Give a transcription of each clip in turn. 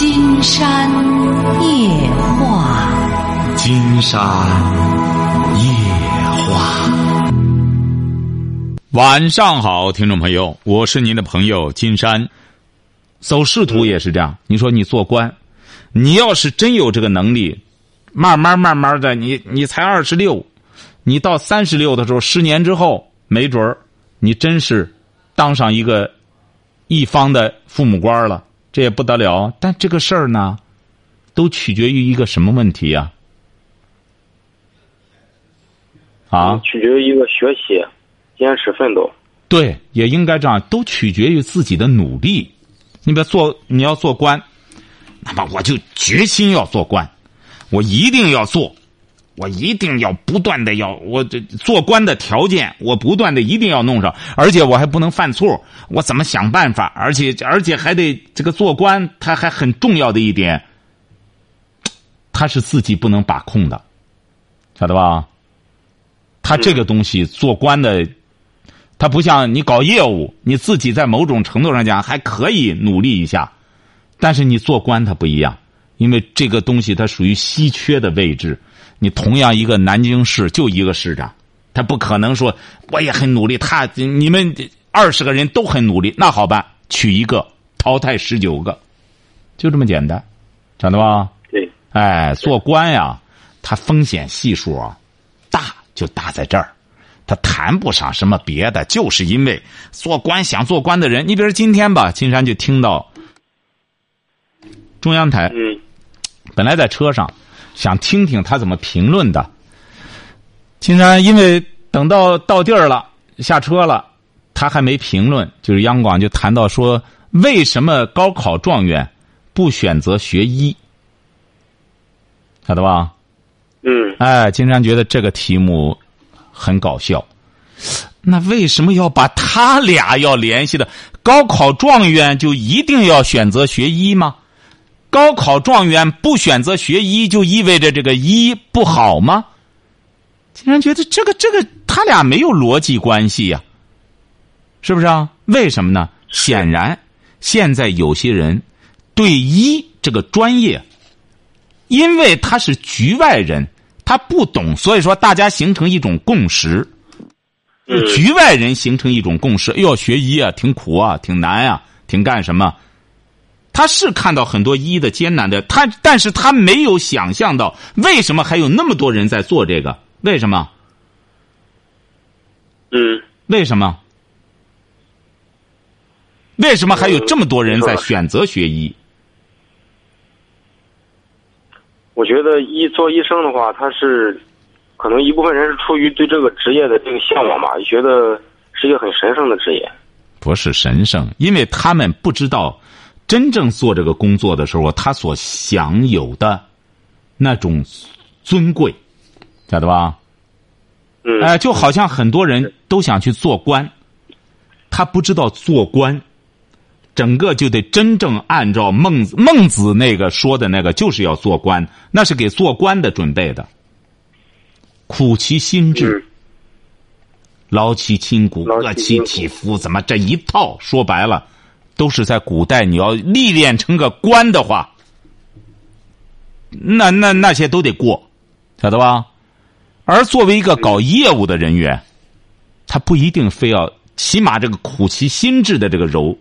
金山夜话，金山夜话。晚上好，听众朋友，我是您的朋友金山。走仕途也是这样，你说你做官，你要是真有这个能力，慢慢慢慢的，你你才二十六，你到三十六的时候，十年之后，没准儿你真是当上一个一方的父母官了。这也不得了，但这个事儿呢，都取决于一个什么问题呀？啊，取决于一个学习、坚持奋斗。对，也应该这样，都取决于自己的努力。你别做，你要做官，那么我就决心要做官，我一定要做。我一定要不断的要我这做官的条件，我不断的一定要弄上，而且我还不能犯错。我怎么想办法？而且而且还得这个做官，他还很重要的一点，他是自己不能把控的，晓得吧？他这个东西做官的，他不像你搞业务，你自己在某种程度上讲还可以努力一下，但是你做官他不一样，因为这个东西它属于稀缺的位置。你同样一个南京市就一个市长，他不可能说我也很努力，他你们二十个人都很努力，那好办，取一个淘汰十九个，就这么简单，晓得吧？对，哎，做官呀，他风险系数啊大，就大在这儿，他谈不上什么别的，就是因为做官想做官的人，你比如今天吧，金山就听到中央台，嗯，本来在车上。想听听他怎么评论的。金山，因为等到到地儿了，下车了，他还没评论，就是央广就谈到说，为什么高考状元不选择学医？晓得吧？嗯。哎，金山觉得这个题目很搞笑。那为什么要把他俩要联系的？高考状元就一定要选择学医吗？高考状元不选择学医，就意味着这个医不好吗？竟然觉得这个这个他俩没有逻辑关系呀，是不是啊？为什么呢？显然，现在有些人对医这个专业，因为他是局外人，他不懂，所以说大家形成一种共识。局外人形成一种共识，哎呦，学医啊，挺苦啊，挺难啊，挺干什么？他是看到很多医的艰难的，他但是他没有想象到为什么还有那么多人在做这个？为什么？嗯，为什么？为什么还有这么多人在选择学医？我觉得医做医生的话，他是可能一部分人是出于对这个职业的这个向往吧，觉得是一个很神圣的职业。不是神圣，因为他们不知道。真正做这个工作的时候，他所享有的那种尊贵，晓得吧？嗯。哎，就好像很多人都想去做官，他不知道做官，整个就得真正按照孟子孟子那个说的那个，就是要做官，那是给做官的准备的。苦其心志，劳其筋骨，饿其体肤，怎么这一套说白了？都是在古代，你要历练成个官的话，那那那些都得过，晓得吧？而作为一个搞业务的人员，他不一定非要，起码这个苦其心志的这个柔，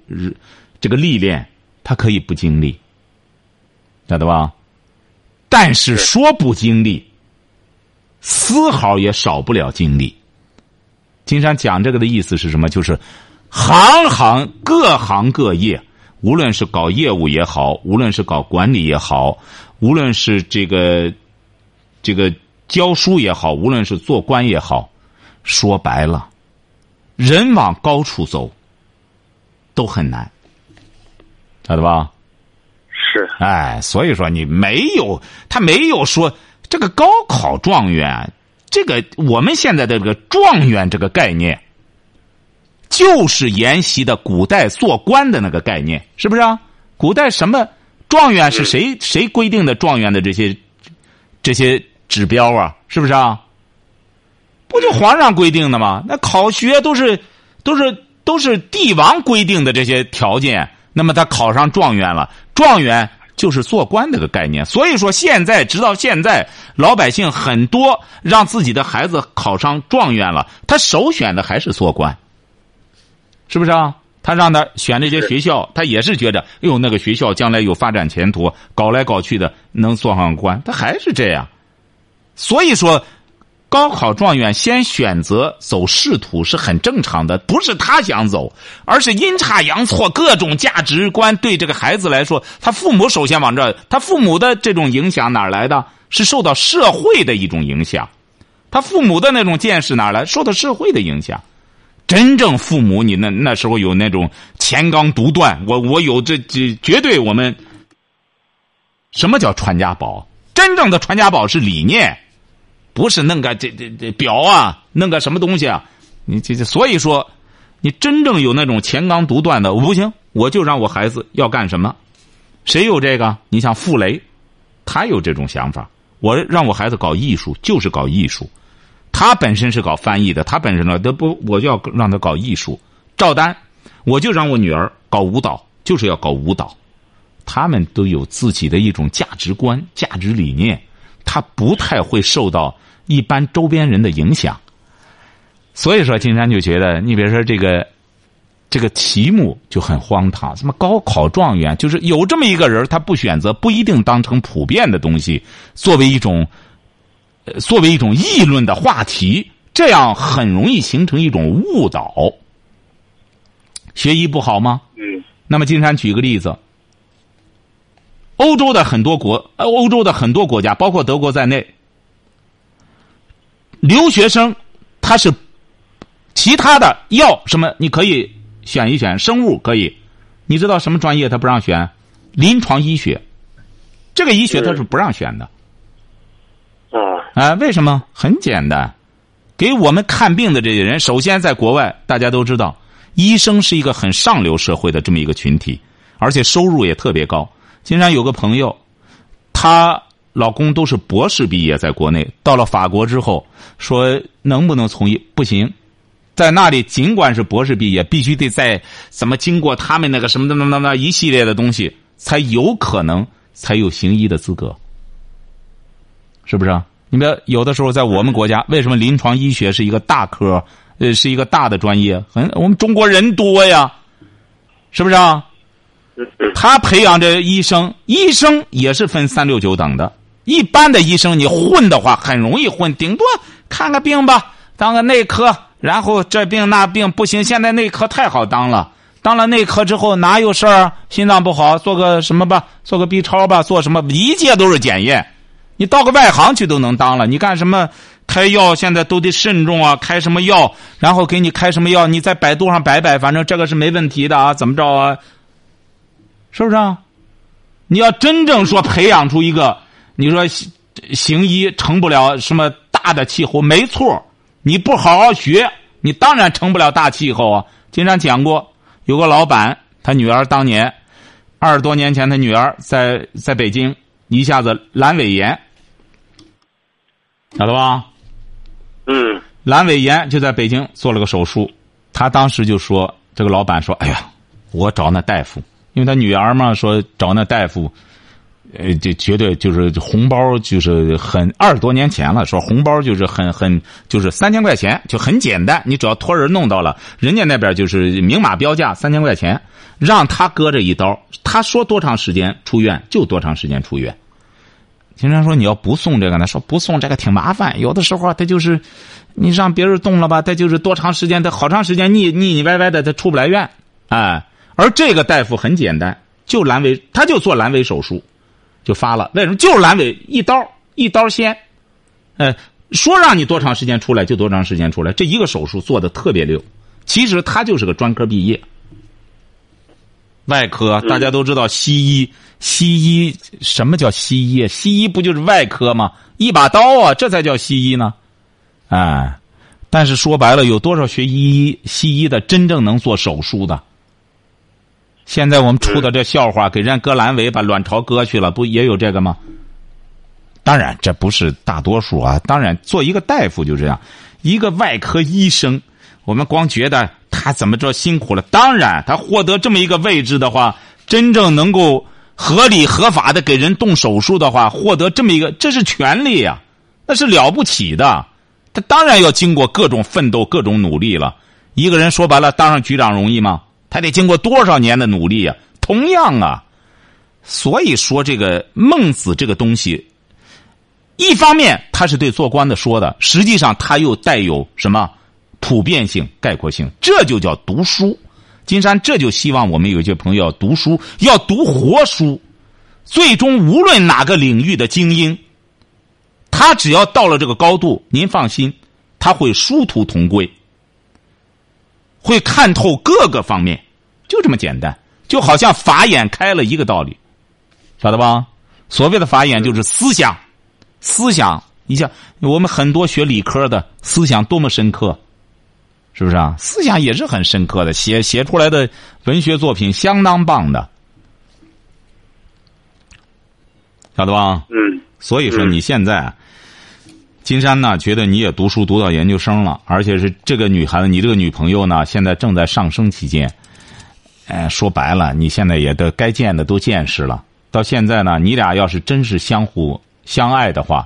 这个历练，他可以不经历，晓得吧？但是说不经历，丝毫也少不了经历。金山讲这个的意思是什么？就是。行行各行各业，无论是搞业务也好，无论是搞管理也好，无论是这个这个教书也好，无论是做官也好，说白了，人往高处走都很难，晓得吧？是。哎，所以说你没有他没有说这个高考状元，这个我们现在的这个状元这个概念。就是沿袭的古代做官的那个概念，是不是啊？古代什么状元是谁谁规定的状元的这些这些指标啊？是不是啊？不就皇上规定的吗？那考学都是都是都是帝王规定的这些条件。那么他考上状元了，状元就是做官这个概念。所以说，现在直到现在，老百姓很多让自己的孩子考上状元了，他首选的还是做官，是不是啊？他让他选这些学校，他也是觉得，哎呦，那个学校将来有发展前途，搞来搞去的能做上官，他还是这样。所以说。高考状元先选择走仕途是很正常的，不是他想走，而是阴差阳错，各种价值观对这个孩子来说，他父母首先往这，他父母的这种影响哪来的？是受到社会的一种影响，他父母的那种见识哪来？受到社会的影响。真正父母，你那那时候有那种钱纲独断，我我有这这绝对我们。什么叫传家宝？真正的传家宝是理念。不是弄个这这这表啊，弄个什么东西啊？你这这，所以说，你真正有那种钱纲独断的，我不行，我就让我孩子要干什么？谁有这个？你像傅雷，他有这种想法。我让我孩子搞艺术，就是搞艺术。他本身是搞翻译的，他本身呢，他不，我就要让他搞艺术。赵丹，我就让我女儿搞舞蹈，就是要搞舞蹈。他们都有自己的一种价值观、价值理念。他不太会受到一般周边人的影响，所以说金山就觉得，你比如说这个这个题目就很荒唐，什么高考状元，就是有这么一个人，他不选择，不一定当成普遍的东西，作为一种作为一种议论的话题，这样很容易形成一种误导。学医不好吗？嗯。那么金山举个例子。欧洲的很多国，欧洲的很多国家，包括德国在内，留学生他是其他的药什么？你可以选一选，生物可以。你知道什么专业他不让选？临床医学，这个医学他是不让选的。啊！为什么？很简单，给我们看病的这些人，首先在国外，大家都知道，医生是一个很上流社会的这么一个群体，而且收入也特别高。经常有个朋友，她老公都是博士毕业，在国内到了法国之后，说能不能从医？不行，在那里尽管是博士毕业，必须得在怎么经过他们那个什么的那那那一系列的东西，才有可能才有行医的资格，是不是啊？你们有的时候在我们国家，为什么临床医学是一个大科？呃，是一个大的专业，很我们中国人多呀，是不是啊？他培养这医生，医生也是分三六九等的。一般的医生，你混的话很容易混，顶多看个病吧，当个内科，然后这病那病不行。现在内科太好当了，当了内科之后哪有事儿？心脏不好，做个什么吧，做个 B 超吧，做什么？一切都是检验。你到个外行去都能当了。你干什么？开药现在都得慎重啊，开什么药，然后给你开什么药，你在百度上摆摆，反正这个是没问题的啊，怎么着啊？是不是啊？你要真正说培养出一个，你说行医成不了什么大的气候，没错。你不好好学，你当然成不了大气候啊。经常讲过，有个老板，他女儿当年二十多年前，他女儿在在北京一下子阑尾炎，晓得吧？嗯。阑尾炎就在北京做了个手术，他当时就说：“这个老板说，哎呀，我找那大夫。”因为他女儿嘛，说找那大夫，呃，这绝对就是红包，就是很二十多年前了。说红包就是很很就是三千块钱，就很简单，你只要托人弄到了，人家那边就是明码标价三千块钱，让他割这一刀，他说多长时间出院就多长时间出院。经常说你要不送这个呢，说不送这个挺麻烦，有的时候他就是你让别人动了吧，他就是多长时间，他好长时间腻腻腻歪歪的，他出不来院，哎。而这个大夫很简单，就阑尾，他就做阑尾手术，就发了。为什么？就是阑尾一刀一刀先，呃，说让你多长时间出来就多长时间出来。这一个手术做的特别溜。其实他就是个专科毕业，外科大家都知道，西医西医什么叫西医？西医不就是外科吗？一把刀啊，这才叫西医呢。哎，但是说白了，有多少学医西医的真正能做手术的？现在我们出的这笑话，给人割阑尾，把卵巢割去了，不也有这个吗？当然，这不是大多数啊。当然，做一个大夫就这样，一个外科医生，我们光觉得他怎么着辛苦了。当然，他获得这么一个位置的话，真正能够合理合法的给人动手术的话，获得这么一个，这是权利呀，那是了不起的。他当然要经过各种奋斗、各种努力了。一个人说白了，当上局长容易吗？他得经过多少年的努力呀？同样啊，所以说这个孟子这个东西，一方面他是对做官的说的，实际上他又带有什么普遍性、概括性，这就叫读书。金山这就希望我们有些朋友要读书，要读活书，最终无论哪个领域的精英，他只要到了这个高度，您放心，他会殊途同归，会看透各个方面，就这么简单，就好像法眼开了一个道理，晓得吧？所谓的法眼就是思想，思想，你像我们很多学理科的思想多么深刻。是不是啊？思想也是很深刻的，写写出来的文学作品相当棒的，晓得吧？嗯。所以说，你现在，金山呢，觉得你也读书读到研究生了，而且是这个女孩子，你这个女朋友呢，现在正在上升期间。哎，说白了，你现在也都该见的都见识了。到现在呢，你俩要是真是相互相爱的话，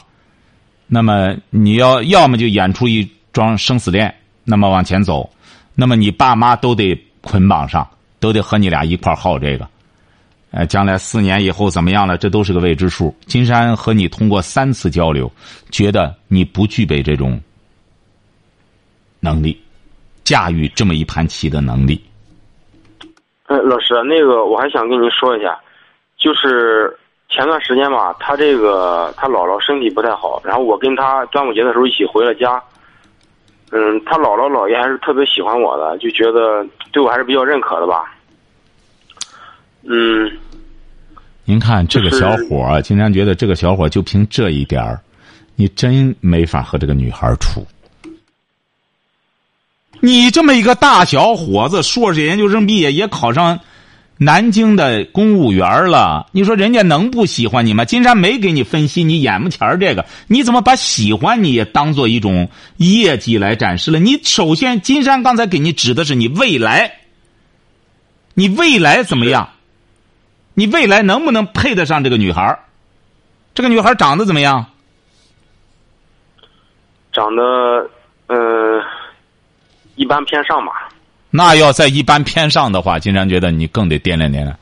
那么你要要么就演出一桩生死恋。那么往前走，那么你爸妈都得捆绑上，都得和你俩一块耗这个。呃，将来四年以后怎么样了？这都是个未知数。金山和你通过三次交流，觉得你不具备这种能力，驾驭这么一盘棋的能力。哎，老师，那个我还想跟您说一下，就是前段时间吧，他这个他姥姥身体不太好，然后我跟他端午节的时候一起回了家。嗯，他姥姥姥爷还是特别喜欢我的，就觉得对我还是比较认可的吧。嗯，您看这个小伙儿，经常觉得这个小伙就凭这一点儿，你真没法和这个女孩处。你这么一个大小伙子，硕士研究生毕业，也考上。南京的公务员了，你说人家能不喜欢你吗？金山没给你分析你眼目前这个，你怎么把喜欢你也当做一种业绩来展示了？你首先，金山刚才给你指的是你未来，你未来怎么样？你未来能不能配得上这个女孩？这个女孩长得怎么样？长得，呃，一般偏上吧。那要在一般偏上的话，金山觉得你更得掂量掂量。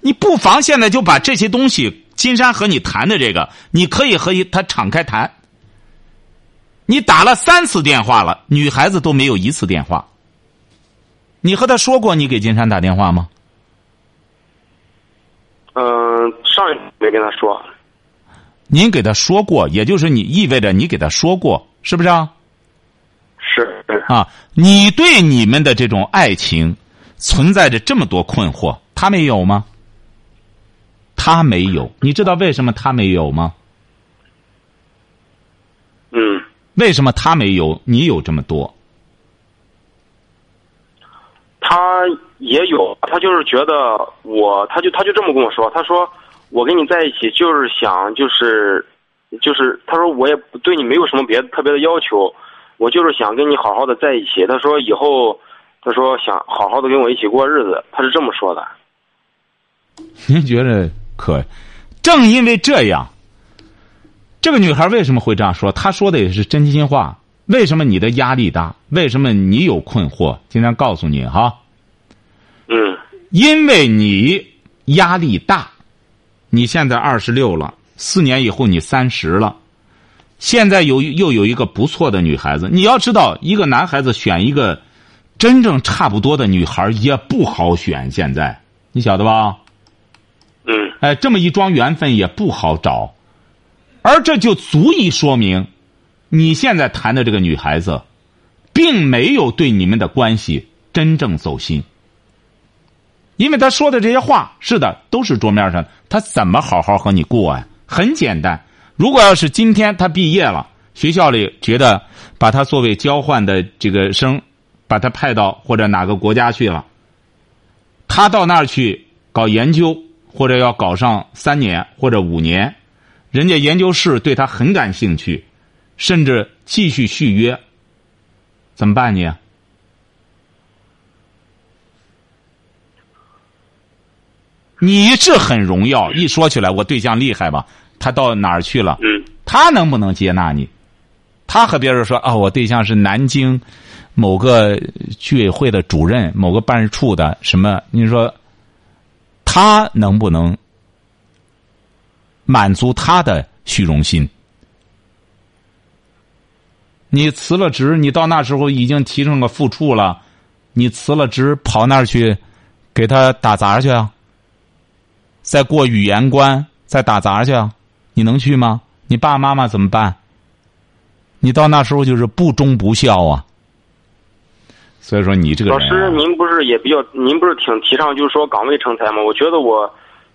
你不妨现在就把这些东西，金山和你谈的这个，你可以和他敞开谈。你打了三次电话了，女孩子都没有一次电话。你和他说过你给金山打电话吗？嗯，上一次没跟他说。您给他说过，也就是你意味着你给他说过，是不是啊？是啊，你对你们的这种爱情存在着这么多困惑，他没有吗？他没有，你知道为什么他没有吗？嗯。为什么他没有？你有这么多？他也有，他就是觉得我，他就他就这么跟我说，他说我跟你在一起就是想就是就是他说我也对你没有什么别的特别的要求。我就是想跟你好好的在一起。他说以后，他说想好好的跟我一起过日子。他是这么说的。您觉得可？正因为这样，这个女孩为什么会这样说？她说的也是真心话。为什么你的压力大？为什么你有困惑？今天告诉你哈。嗯。因为你压力大，你现在二十六了，四年以后你三十了。现在有又有一个不错的女孩子，你要知道，一个男孩子选一个真正差不多的女孩也不好选。现在你晓得吧？嗯。哎，这么一桩缘分也不好找，而这就足以说明，你现在谈的这个女孩子，并没有对你们的关系真正走心。因为他说的这些话，是的，都是桌面上，他怎么好好和你过呀？很简单。如果要是今天他毕业了，学校里觉得把他作为交换的这个生，把他派到或者哪个国家去了，他到那儿去搞研究，或者要搞上三年或者五年，人家研究室对他很感兴趣，甚至继续续约，怎么办你？你是很荣耀，一说起来我对象厉害吧？他到哪儿去了？嗯他能不能接纳你？他和别人说啊，我对象是南京某个居委会的主任，某个办事处的什么？你说他能不能满足他的虚荣心？你辞了职，你到那时候已经提升了副处了，你辞了职跑那儿去给他打杂去啊？再过语言关，再打杂去啊？你能去吗？你爸爸妈妈怎么办？你到那时候就是不忠不孝啊！所以说你这个老人、啊，师，您不是也比较，您不是挺提倡就是说岗位成才吗？我觉得我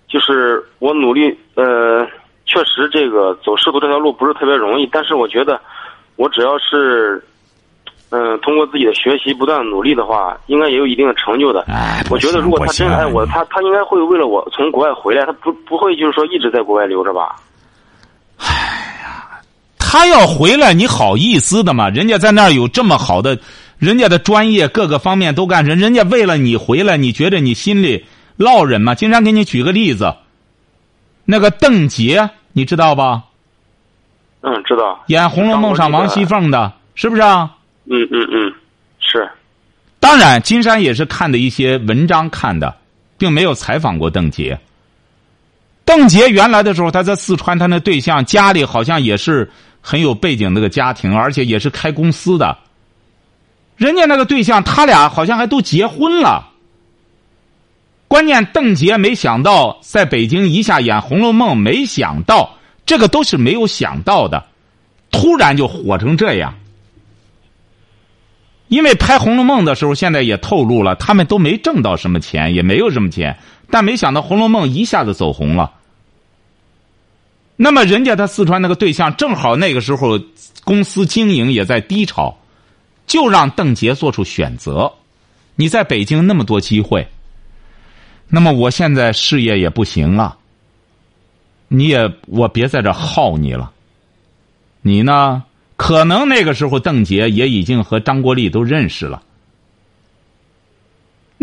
就是我努力，呃，确实这个走仕途这条路不是特别容易，但是我觉得我只要是，嗯、通过自己的学习不断努力的话，应该也有一定的成就的。哎，我觉得如果他真爱我，他他应该会为了我从国外回来，他不不会就是说一直在国外留着吧？他要回来，你好意思的吗？人家在那儿有这么好的，人家的专业各个方面都干成，人家为了你回来，你觉得你心里落忍吗？经常给你举个例子，那个邓婕，你知道吧？嗯，知道。演《红楼梦》上王熙凤的，是不是啊？嗯嗯嗯，是。当然，金山也是看的一些文章看的，并没有采访过邓婕。邓婕原来的时候，她在四川，她那对象家里好像也是很有背景那个家庭，而且也是开公司的。人家那个对象，他俩好像还都结婚了。关键邓婕没想到在北京一下演《红楼梦》，没想到这个都是没有想到的，突然就火成这样。因为拍《红楼梦》的时候，现在也透露了，他们都没挣到什么钱，也没有什么钱，但没想到《红楼梦》一下子走红了。那么，人家他四川那个对象，正好那个时候公司经营也在低潮，就让邓婕做出选择。你在北京那么多机会，那么我现在事业也不行了，你也我别在这耗你了。你呢？可能那个时候邓婕也已经和张国立都认识了。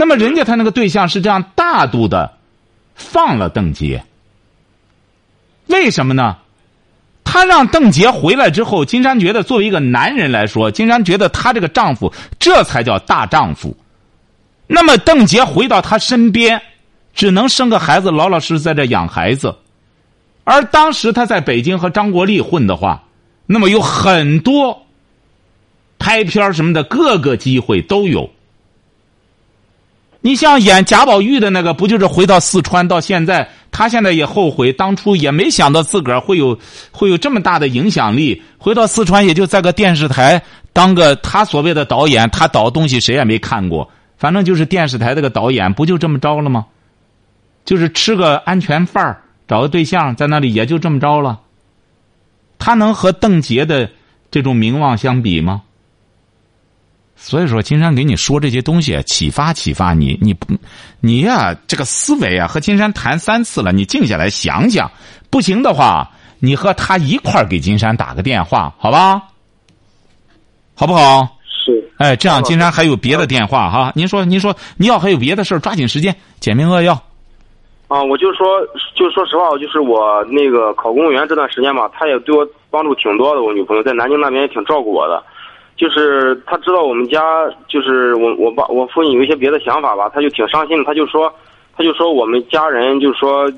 那么人家他那个对象是这样大度的放了邓婕，为什么呢？他让邓婕回来之后，金山觉得作为一个男人来说，金山觉得他这个丈夫这才叫大丈夫。那么邓婕回到他身边，只能生个孩子，老老实实在这养孩子。而当时他在北京和张国立混的话，那么有很多拍片什么的，各个机会都有。你像演贾宝玉的那个，不就是回到四川到现在，他现在也后悔，当初也没想到自个儿会有会有这么大的影响力。回到四川，也就在个电视台当个他所谓的导演，他导东西谁也没看过，反正就是电视台这个导演，不就这么着了吗？就是吃个安全饭儿，找个对象在那里，也就这么着了。他能和邓婕的这种名望相比吗？所以说，金山给你说这些东西，启发启发你。你不，你呀、这个思维啊，和金山谈三次了，你静下来想想。不行的话，你和他一块儿给金山打个电话，好吧？好不好？是。哎，这样金山还有别的电话哈。您说，您说，你要还有别的事儿，抓紧时间，简明扼要。啊，我就说，就说实话，就是我那个考公务员这段时间吧，他也对我帮助挺多的。我女朋友在南京那边也挺照顾我的，就是他知道我们家就是我我爸我父亲有一些别的想法吧，他就挺伤心的。他就说，他就说我们家人就说，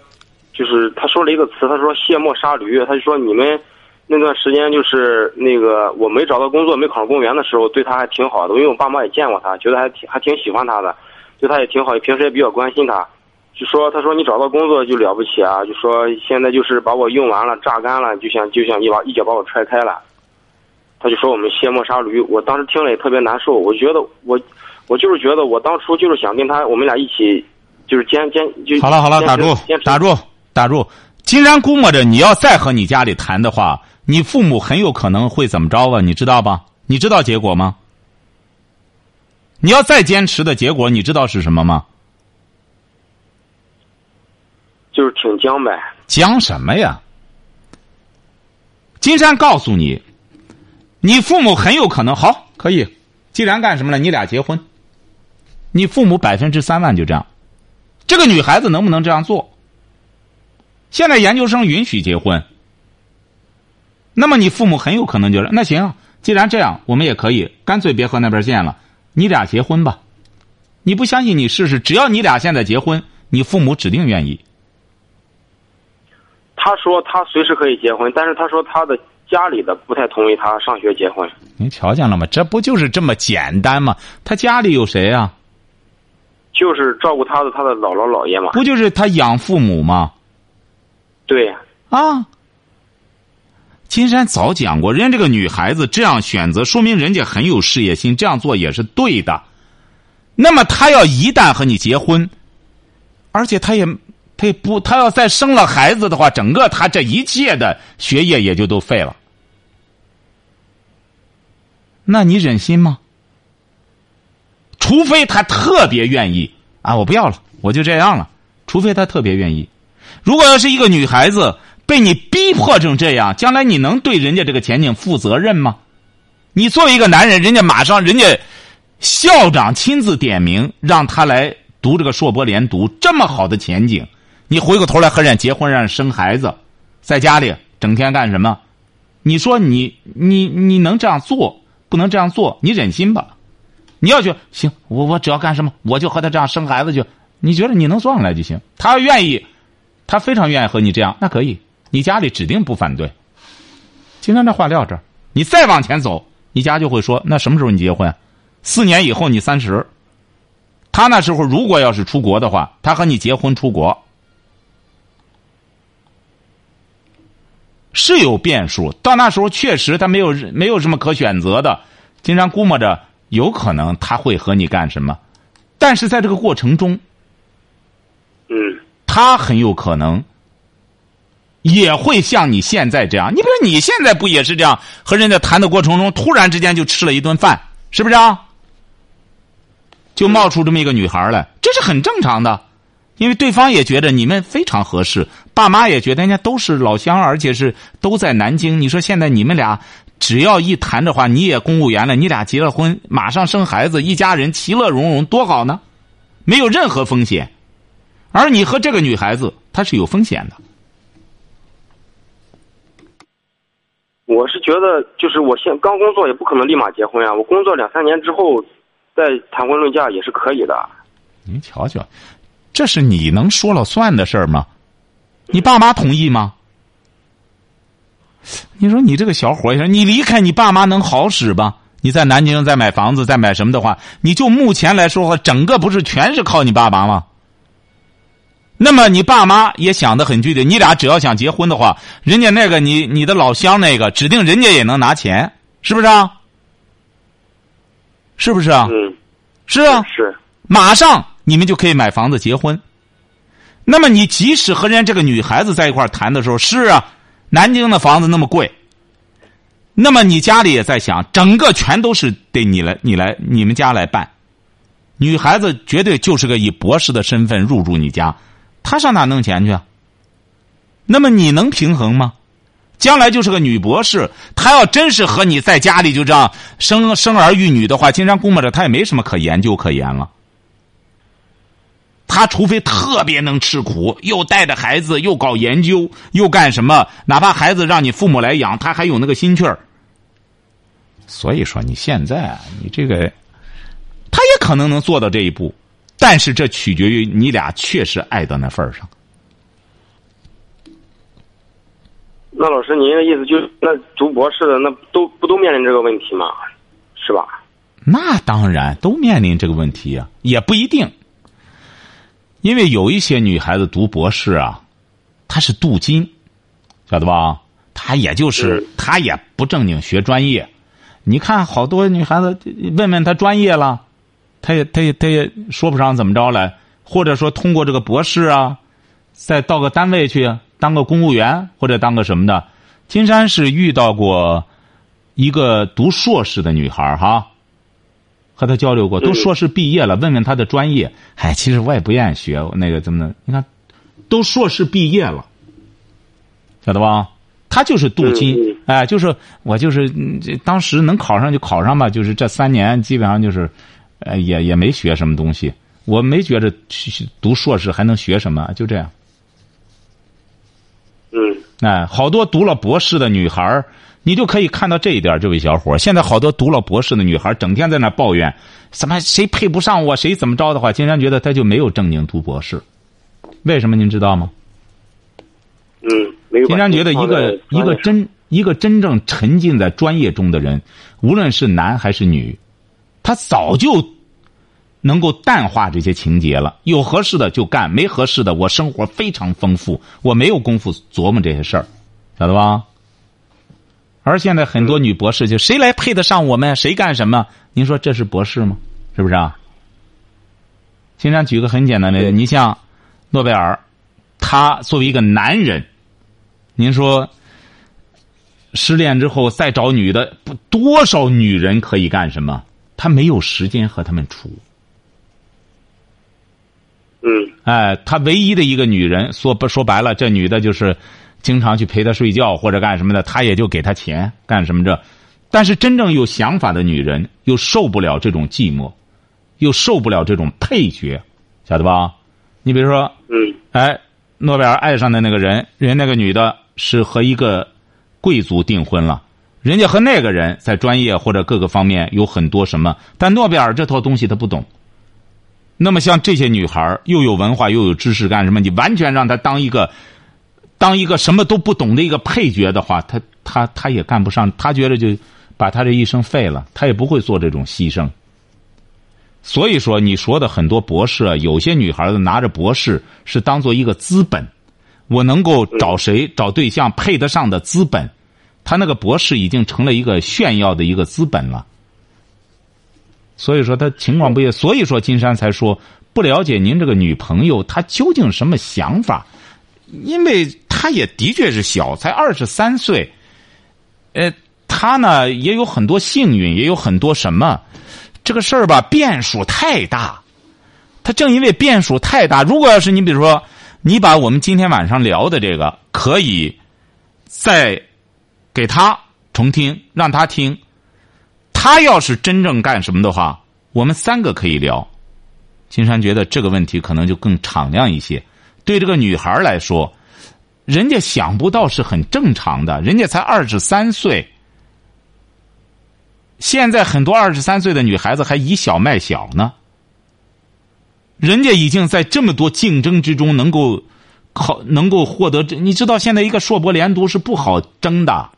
就是他说了一个词，他说卸磨杀驴。他就说你们那段时间就是那个我没找到工作，没考上公务员的时候，对他还挺好的，因为我爸妈也见过他，觉得还挺还挺喜欢他的，对他也挺好，平时也比较关心他。就说他说你找到工作就了不起啊，就说现在就是把我用完了榨干了，就想就想一把一脚把我踹开了。他就说我们卸磨杀驴，我当时听了也特别难受。我觉得我我就是觉得我当初就是想跟他我们俩一起就是坚坚就好了好了，打住打住打住。金山估摸着你要再和你家里谈的话，你父母很有可能会怎么着啊？你知道吧？你知道结果吗？你要再坚持的结果，你知道是什么吗？就是挺僵呗。僵什么呀？金山告诉你，你父母很有可能好可以，既然干什么了，你俩结婚，你父母百分之三万就这样，这个女孩子能不能这样做？现在研究生允许结婚，那么你父母很有可能就是那行，既然这样，我们也可以干脆别和那边见了，你俩结婚吧。你不相信你试试，只要你俩现在结婚，你父母指定愿意。他说他随时可以结婚，但是他说他的家里的不太同意他上学结婚。您瞧见了吗？这不就是这么简单吗？他家里有谁啊？就是照顾他的他的姥姥姥爷嘛。不就是他养父母吗？对呀。啊。金山早讲过，人家这个女孩子这样选择，说明人家很有事业心，这样做也是对的。那么他要一旦和你结婚，而且他也他也不他要再生了孩子的话，整个他这一切的学业也就都废了。那你忍心吗？除非他特别愿意啊，我不要了，我就这样了。除非他特别愿意。如果要是一个女孩子被你逼迫成这样，将来你能对人家这个前景负责任吗？你作为一个男人，人家马上人家。校长亲自点名让他来读这个硕博连读，这么好的前景，你回过头来和人家结婚，让人生孩子，在家里整天干什么？你说你你你能这样做？不能这样做，你忍心吧？你要去行，我我只要干什么，我就和他这样生孩子去。你觉得你能做上来就行？他要愿意，他非常愿意和你这样，那可以，你家里指定不反对。今天这话撂这儿，你再往前走，你家就会说，那什么时候你结婚？四年以后你三十，他那时候如果要是出国的话，他和你结婚出国是有变数。到那时候确实他没有没有什么可选择的，经常估摸着有可能他会和你干什么，但是在这个过程中，嗯，他很有可能也会像你现在这样。你比如你现在不也是这样和人家谈的过程中，突然之间就吃了一顿饭，是不是啊？就冒出这么一个女孩来，这是很正常的，因为对方也觉得你们非常合适，爸妈也觉得人家都是老乡，而且是都在南京。你说现在你们俩只要一谈的话，你也公务员了，你俩结了婚，马上生孩子，一家人其乐融融，多好呢，没有任何风险。而你和这个女孩子，她是有风险的。我是觉得，就是我现刚工作，也不可能立马结婚啊。我工作两三年之后。再谈婚论嫁也是可以的。您瞧瞧，这是你能说了算的事儿吗？你爸妈同意吗？你说你这个小伙子，你离开你爸妈能好使吧？你在南京再买房子再买什么的话，你就目前来说话，整个不是全是靠你爸妈吗？那么你爸妈也想的很具体，你俩只要想结婚的话，人家那个你你的老乡那个，指定人家也能拿钱，是不是啊？是不是啊？嗯，是啊，是。马上你们就可以买房子结婚。那么你即使和人家这个女孩子在一块谈的时候，是啊，南京的房子那么贵。那么你家里也在想，整个全都是得你来，你来，你们家来办。女孩子绝对就是个以博士的身份入住你家，她上哪弄钱去啊？那么你能平衡吗？将来就是个女博士，她要真是和你在家里就这样生生儿育女的话，金山估摸着她也没什么可研究可言了。她除非特别能吃苦，又带着孩子，又搞研究，又干什么？哪怕孩子让你父母来养，他还有那个心气儿。所以说，你现在你这个，他也可能能做到这一步，但是这取决于你俩确实爱到那份儿上。那老师，您的意思就是那读博士的那都不都面临这个问题吗？是吧？那当然都面临这个问题啊，也不一定。因为有一些女孩子读博士啊，她是镀金，晓得吧？她也就是她也不正经学专业。你看好多女孩子问问她专业了，她也她也她也说不上怎么着来，或者说通过这个博士啊，再到个单位去。当个公务员或者当个什么的，金山是遇到过一个读硕士的女孩哈，和他交流过，都硕士毕业了，问问他的专业。哎，其实我也不愿意学那个怎么的，你看，都硕士毕业了，晓得吧？他就是镀金，哎，就是我就是当时能考上就考上吧，就是这三年基本上就是，呃，也也没学什么东西，我没觉着去读硕士还能学什么，就这样。嗯哎，好多读了博士的女孩儿你就可以看到这一点，这位小伙儿现在好多读了博士的女孩儿整天在那抱怨，什么谁配不上我，谁怎么着的话，金山觉得他就没有正经读博士。为什么您知道吗？嗯，没有把金山觉得一个一个真一个真正沉浸在专业中的人，无论是男还是女，他早就能够淡化这些情节了。有合适的就干，没合适的我生活非常丰富，我没有功夫琢磨这些事儿，晓得吧？而现在很多女博士就谁来配得上我们？谁干什么？您说这是博士吗？是不是啊？金山举个很简单的，你像诺贝尔，他作为一个男人，您说失恋之后再找女的，不多少女人可以干什么？他没有时间和他们处。嗯哎，他唯一的一个女人，说不说白了，这女的就是经常去陪他睡觉或者干什么的，他也就给他钱干什么这。但是真正有想法的女人，又受不了这种寂寞，又受不了这种配角，晓得吧？你比如说，嗯哎，诺贝尔爱上的那个人，人那个女的是和一个贵族订婚了，人家和那个人在专业或者各个方面有很多什么，但诺贝尔这套东西他不懂。那么像这些女孩儿又有文化又有知识干什么？你完全让她当一个，当一个什么都不懂的一个配角的话，他他他也干不上。他觉得就把他这一生废了，他也不会做这种牺牲。所以说，你说的很多博士啊，有些女孩子拿着博士是当做一个资本，我能够找谁找对象配得上的资本，她那个博士已经成了一个炫耀的一个资本了。所以说他情况不一，所以说金山才说不了解您这个女朋友她究竟什么想法，因为他也的确是小，才二十三岁，呃，他呢也有很多幸运，也有很多什么，这个事儿吧变数太大，他正因为变数太大，如果要是你比如说你把我们今天晚上聊的这个可以再给他重听，让他听。他要是真正干什么的话，我们三个可以聊。金山觉得这个问题可能就更敞亮一些。对这个女孩来说，人家想不到是很正常的，人家才二十三岁。现在很多二十三岁的女孩子还以小卖小呢，人家已经在这么多竞争之中能够考，能够获得。你知道现在一个硕博连读是不好争的。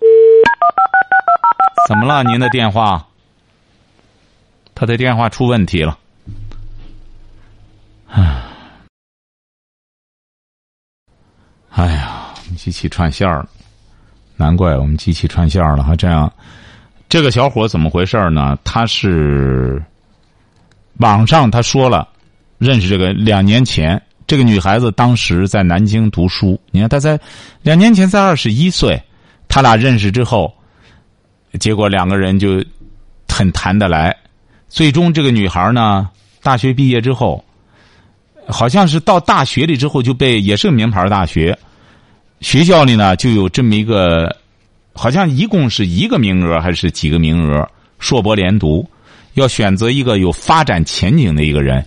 怎么了？您的电话？他的电话出问题了。唉，哎呀，机器串线了，难怪我们机器串线了哈。这样，这个小伙怎么回事呢？他是网上他说了，认识这个两年前，这个女孩子当时在南京读书。你看，她在两年前才二十一岁，他俩认识之后，结果两个人就很谈得来。最终，这个女孩呢，大学毕业之后，好像是到大学里之后就被也是个名牌大学，学校里呢就有这么一个，好像一共是一个名额还是几个名额，硕博连读，要选择一个有发展前景的一个人。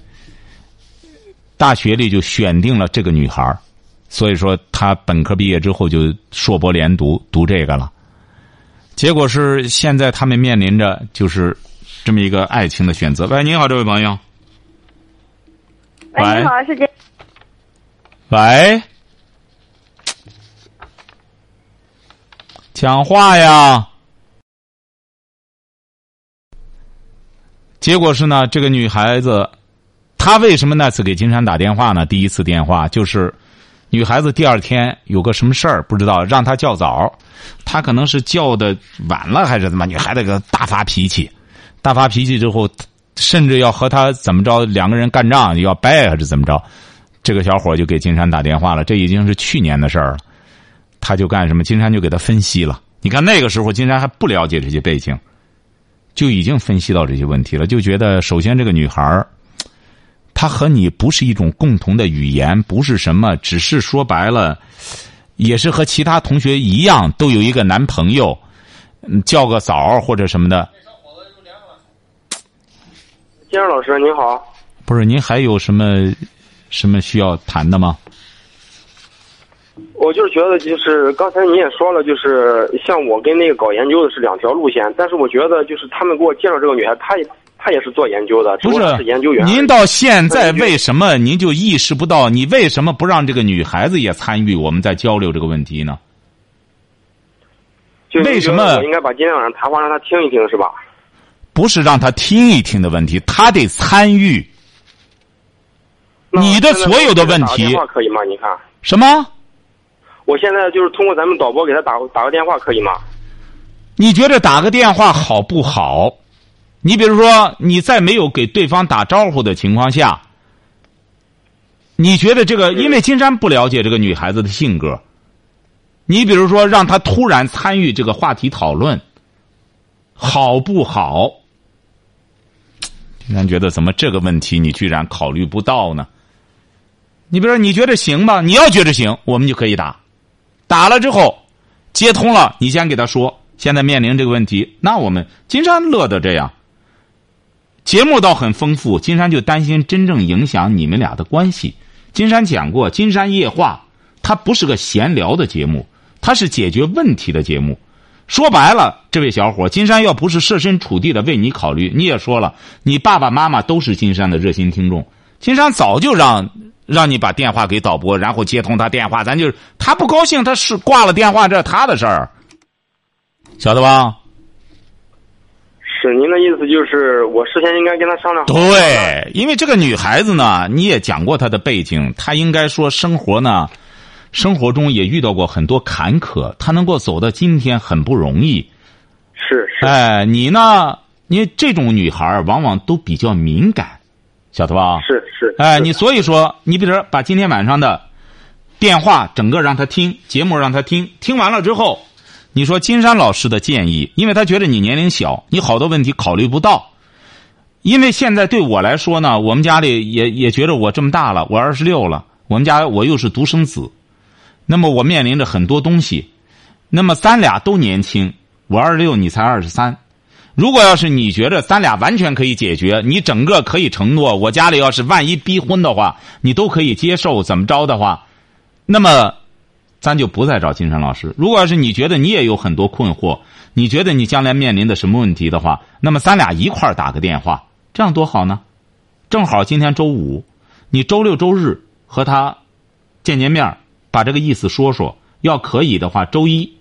大学里就选定了这个女孩，所以说她本科毕业之后就硕博连读读这个了。结果是现在他们面临着就是。这么一个爱情的选择。喂，你好，这位朋友。喂，你好，是这。喂，讲话呀！结果是呢，这个女孩子，她为什么那次给金山打电话呢？第一次电话就是，女孩子第二天有个什么事儿不知道，让她叫早，她可能是叫的晚了还是怎么？女孩子个大发脾气。大发脾气之后，甚至要和他怎么着，两个人干仗，要掰还是怎么着？这个小伙就给金山打电话了，这已经是去年的事儿了。他就干什么？金山就给他分析了。你看那个时候，金山还不了解这些背景，就已经分析到这些问题了。就觉得，首先这个女孩儿，她和你不是一种共同的语言，不是什么，只是说白了，也是和其他同学一样，都有一个男朋友，叫个早或者什么的。金山老师您好，不是，您还有什么什么需要谈的吗？我就是觉得，就是刚才你也说了，就是像我跟那个搞研究的是两条路线，但是我觉得就是他们给我介绍这个女孩，她也她也是做研究的，只不是研究员。您到现在为什么您就意识不到？你为什么不让这个女孩子也参与我们在交流这个问题呢？就为什么我应该把今天晚上谈话让她听一听，是吧？不是让她听一听的问题，她得参与。你的所有的问打个电题话可以吗？你看，什么？我现在就是通过咱们导播给她打打个电话可以吗？你觉得打个电话好不好？你比如说，你在没有给对方打招呼的情况下，你觉得这个，因为金山不了解这个女孩子的性格，你比如说让她突然参与这个话题讨论，好不好？金山觉得怎么这个问题你居然考虑不到呢？你比如说，你觉得行吧？你要觉得行，我们就可以打。打了之后，接通了，你先给他说，现在面临这个问题，那我们金山乐得这样。节目倒很丰富，金山就担心真正影响你们俩的关系。金山讲过，《金山夜话》它不是个闲聊的节目，它是解决问题的节目。说白了，这位小伙，金山要不是设身处地的为你考虑，你也说了，你爸爸妈妈都是金山的热心听众，金山早就让让你把电话给导播，然后接通他电话，咱就是他不高兴，他是挂了电话，这是他的事儿，晓得吧？是您的意思就是我事先应该跟他商量好。对，因为这个女孩子呢，你也讲过她的背景，她应该说生活呢，生活中也遇到过很多坎坷，她能够走到今天很不容易。是是。哎，你呢？你这种女孩儿往往都比较敏感，晓得吧？是是。哎，你所以说，你比如说把今天晚上的电话整个让他听，节目让他听，听完了之后，你说金山老师的建议，因为他觉得你年龄小，你好多问题考虑不到。因为现在对我来说呢，我们家里也也觉得我这么大了，我二十六了，我们家我又是独生子，那么我面临着很多东西，那么咱俩都年轻，我二十六，你才二十三。如果要是你觉得咱俩完全可以解决，你整个可以承诺，我家里要是万一逼婚的话，你都可以接受，怎么着的话，那么咱就不再找金山老师。如果要是你觉得你也有很多困惑，你觉得你将来面临的什么问题的话，那么咱俩一块儿打个电话，这样多好呢？正好今天周五，你周六周日和他见见面，把这个意思说说。要可以的话，周一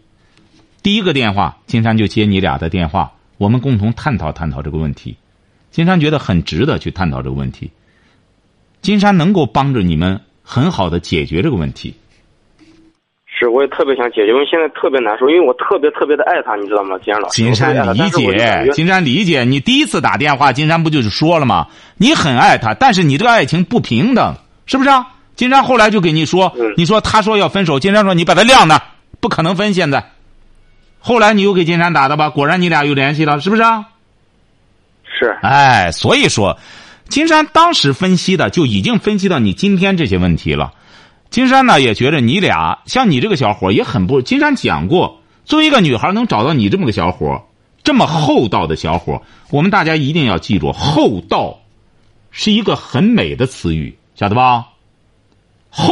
第一个电话，金山就接你俩的电话，我们共同探讨探讨这个问题。金山觉得很值得去探讨这个问题。金山能够帮着你们很好的解决这个问题。是，我也特别想解决，因为现在特别难受，因为我特别特别的爱他，你知道吗，金山老师？金山理解，金山理解。你第一次打电话，金山不就是说了吗？你很爱他，但是你这个爱情不平等，是不是啊？金山后来就给你说，嗯你说他说要分手，金山说你把他晾那，不可能分。现在，后来你又给金山打的吧？果然你俩又联系了，是不是啊？是哎，所以说，金山当时分析的就已经分析到你今天这些问题了。金山呢也觉得你俩像你这个小伙也很不。金山讲过，作为一个女孩能找到你这么个小伙，这么厚道的小伙，我们大家一定要记住，厚道是一个很美的词语，晓得吧？厚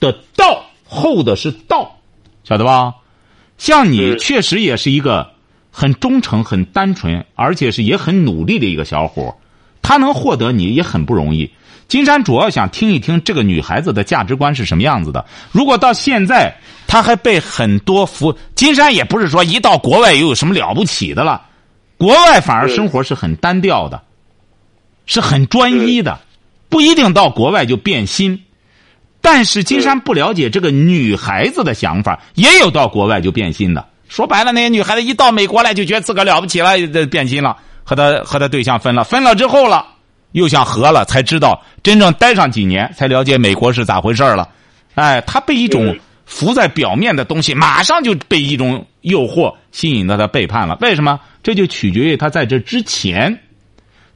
的道，厚的是道，晓得吧？像你嗯确实也是一个很忠诚、很单纯，而且是也很努力的一个小伙儿他能获得你也很不容易。金山主要想听一听这个女孩子的价值观是什么样子的。如果到现在她还被很多服，金山也不是说一到国外又有什么了不起的了，国外反而生活是很单调的，是很专一的，不一定到国外就变心。但是金山不了解这个女孩子的想法，也有到国外就变心的。说白了，那些女孩子一到美国来就觉得自个儿了不起了，就变心了，和他和他对象分了，分了之后了，又想和了，才知道真正待上几年，才了解美国是咋回事了。哎，他被一种嗯浮在表面的东西，马上就被一种诱惑吸引到他背叛了。为什么？这就取决于他在这之前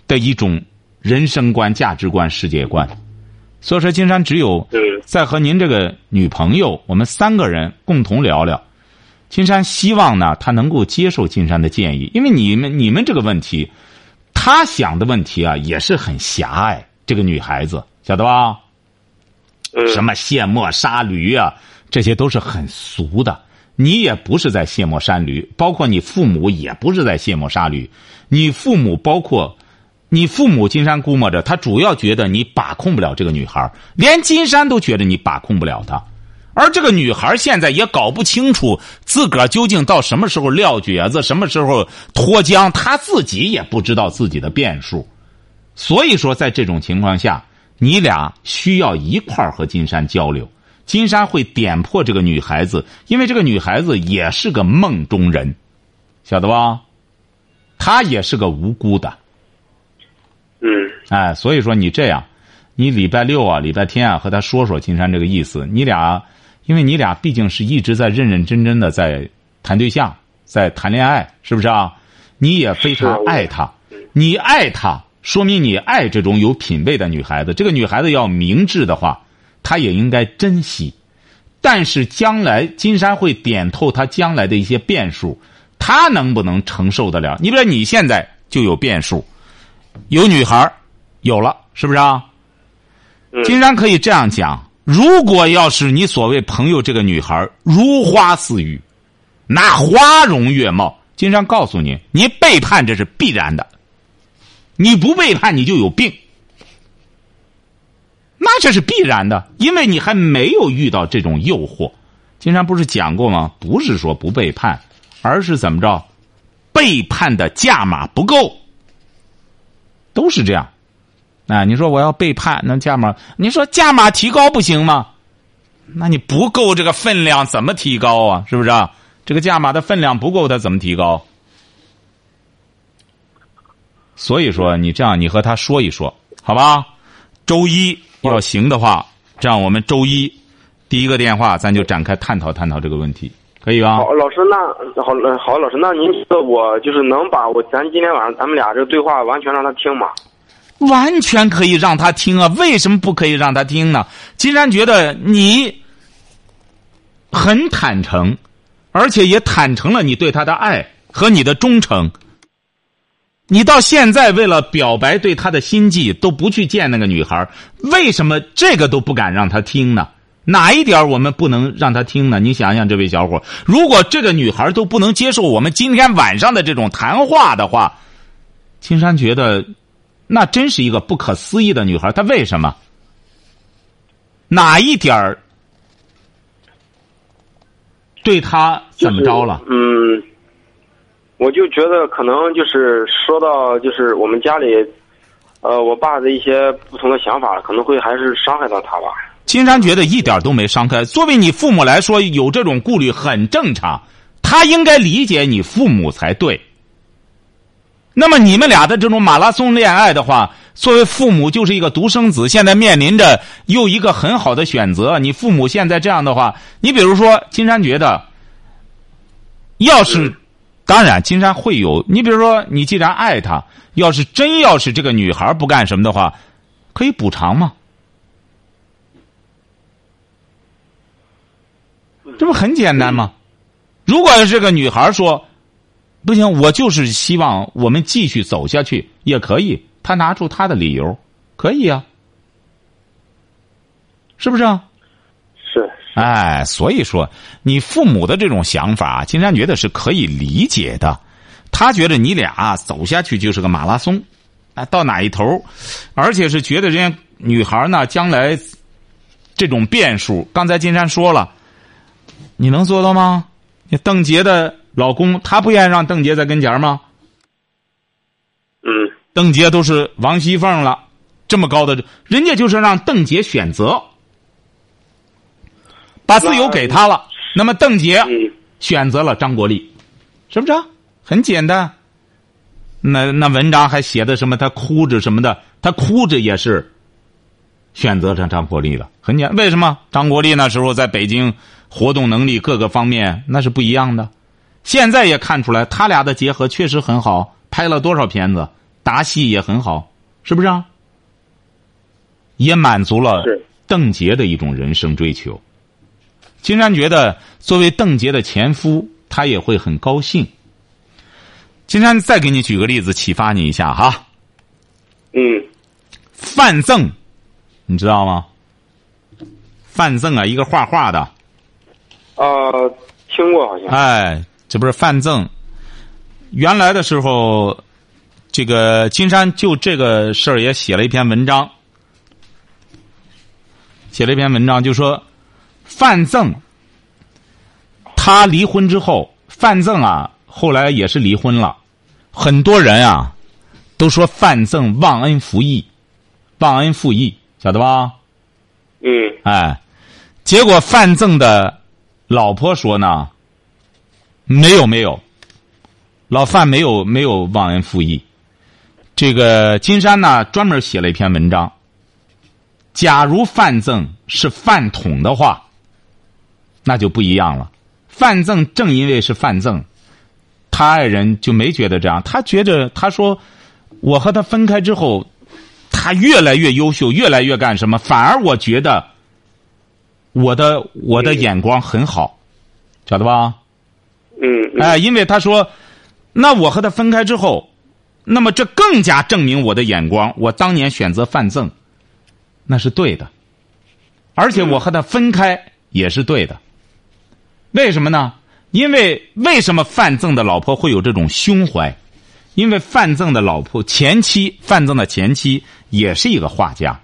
的一种人生观、价值观、世界观。所以说，金山只有嗯在和您这个女朋友，我们三个人共同聊聊。金山希望呢，她能够接受金山的建议，因为你们你们这个问题，她想的问题啊，也是很狭隘。这个女孩子晓得吧？嗯，什么卸磨杀驴啊，这些都是很俗的。你也不是在卸磨杀驴，包括你父母也不是在卸磨杀驴。你父母包括你父母，金山估摸着他主要觉得你把控不了这个女孩，连金山都觉得你把控不了她。而这个女孩现在也搞不清楚自个儿究竟到什么时候撂蹶子，什么时候脱缰，她自己也不知道自己的变数。所以说，在这种情况下，你俩需要一块儿和金山交流。金山会点破这个女孩子，因为这个女孩子也是个梦中人，晓得吧？她也是个无辜的。嗯哎，所以说你这样，你礼拜六啊、礼拜天啊和他说说金山这个意思。你俩，因为你俩毕竟是一直在认认真真的在谈对象，在谈恋爱，是不是啊？你也非常爱他，你爱他，说明你爱这种有品位的女孩子。这个女孩子要明智的话，她也应该珍惜。但是将来金山会点透她将来的一些变数，她能不能承受得了？你比如说你现在就有变数。有女孩有了，是不是啊？嗯，金山可以这样讲：如果要是你所谓朋友这个女孩如花似玉，那花容月貌，金山告诉你，你背叛这是必然的。你不背叛，你就有病。那这是必然的，因为你还没有遇到这种诱惑。金山不是讲过吗？不是说不背叛，而是怎么着，背叛的价码不够。都是这样，啊，你说我要背叛，那价码，你说价码提高不行吗？那你不够这个分量，怎么提高啊？是不是啊？这个价码的分量不够，他怎么提高？所以说，你这样，你和他说一说，好吧？周一要行的话，这样我们周一第一个电话，咱就展开探讨探讨这个问题，可以吧？好，老师，那好，好，老师，那您觉得我就是能把我咱今天晚上咱们俩这个对话完全让他听吗？完全可以让他听啊！为什么不可以让他听呢？金山觉得你很坦诚，而且也坦诚了你对他的爱和你的忠诚。你到现在为了表白对他的心迹，都不去见那个女孩，为什么这个都不敢让他听呢？哪一点我们不能让他听呢？你想想，这位小伙，如果这个女孩都不能接受我们今天晚上的这种谈话的话，青山觉得。那真是一个不可思议的女孩，她为什么？哪一点儿对她怎么着了？嗯，我就觉得可能就是说到就是我们家里，呃，我爸的一些不同的想法，可能会还是伤害到他吧。金山觉得一点都没伤害。作为你父母来说，有这种顾虑很正常，他应该理解你父母才对。那么你们俩的这种马拉松恋爱的话，作为父母就是一个独生子，现在面临着又一个很好的选择。你父母现在这样的话，你比如说，金山觉得，要是，当然，金山会有。你比如说，你既然爱他，要是真要是这个女孩不干什么的话，可以补偿吗？这不很简单吗？如果这个女孩说。不行，我就是希望我们继续走下去也可以。他拿出他的理由，可以啊，是不是啊？是。哎，所以说你父母的这种想法，金山觉得是可以理解的。他觉得你俩走下去就是个马拉松，啊，到哪一头，而且是觉得人家女孩呢，将来这种变数，刚才金山说了，你能做到吗？你邓杰的。老公，他不愿意让邓杰在跟前吗？嗯，邓杰都是王熙凤了，这么高的，人家就是让邓杰选择，把自由给他了。那么邓杰选择了张国立，是不是？很简单。那那文章还写的什么？他哭着什么的？他哭着也是选择上张国立了。很简，为什么？张国立那时候在北京活动能力各个方面那是不一样的。现在也看出来，他俩的结合确实很好，拍了多少片子，打戏也很好，是不是啊？也满足了邓婕的一种人生追求。金山觉得，作为邓婕的前夫，他也会很高兴。金山再给你举个例子，启发你一下哈。嗯，范赠，你知道吗？范赠啊，一个画画的。啊，听过好像。哎，这不是范增。原来的时候，这个金山就这个事儿也写了一篇文章，写了一篇文章，就说范增他离婚之后，范增啊后来也是离婚了，很多人啊都说范增忘恩负义，忘恩负义，晓得吧？嗯哎，结果范增的老婆说呢，没有没有，老范没有没有忘恩负义。这个金山呢专门写了一篇文章。假如范增是饭桶的话，那就不一样了。范增正因为是范增，他爱人就没觉得这样，他觉着他说，我和他分开之后，他越来越优秀，越来越干什么，反而我觉得我的我的眼光很好，晓得吧？嗯嗯哎，因为他说，那我和他分开之后，那么这更加证明我的眼光，我当年选择范增，那是对的，而且我和他分开也是对的。为什么呢？因为为什么范增的老婆会有这种胸怀？因为范增的老婆前妻，范增的前妻也是一个画家。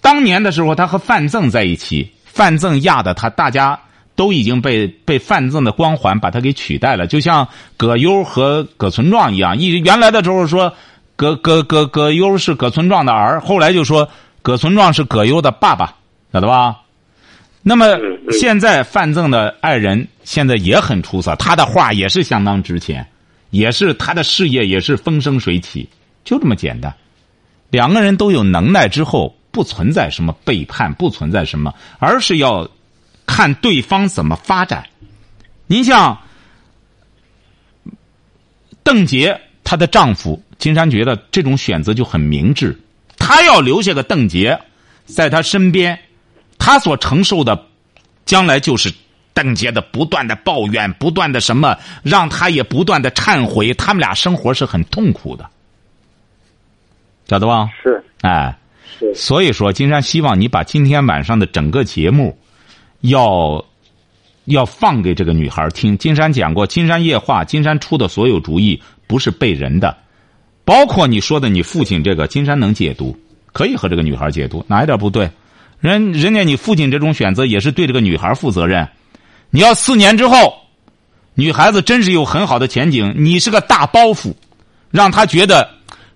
当年的时候，他和范增在一起，范增压的他，大家都已经被被范增的光环把他给取代了，就像葛优和葛存壮一样。一原来的时候说葛葛葛葛优是葛存壮的儿，后来就说葛存壮是葛优的爸爸，晓得吧？那么现在范增的爱人现在也很出色，他的画也是相当值钱，也是他的事业也是风生水起，就这么简单。两个人都有能耐之后，不存在什么背叛，不存在什么，而是要看对方怎么发展。您像邓婕，她的丈夫金山觉得这种选择就很明智，他要留下个邓婕在他身边，他所承受的将来就是邓婕的不断的抱怨，不断的什么，让他也不断的忏悔，他们俩生活是很痛苦的，晓得吧？是哎，是所以说，金山希望你把今天晚上的整个节目，要要放给这个女孩听。金山讲过，金山夜话，金山出的所有主意不是背人的，包括你说的你父亲这个，金山能解读，可以和这个女孩解读，哪一点不对？人人家你父亲这种选择也是对这个女孩负责任。你要四年之后，女孩子真是有很好的前景，你是个大包袱，让她觉得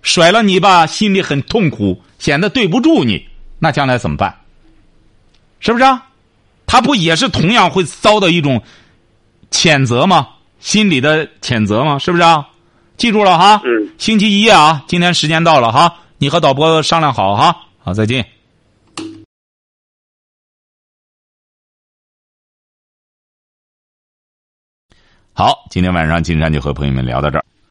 甩了你吧，心里很痛苦，显得对不住你，那将来怎么办？是不是啊？他不也是同样会遭到一种谴责吗？心理的谴责吗？是不是啊？记住了哈。嗯。星期一啊，今天时间到了哈，你和导播商量好哈。好，再见。好，今天晚上金山就和朋友们聊到这儿。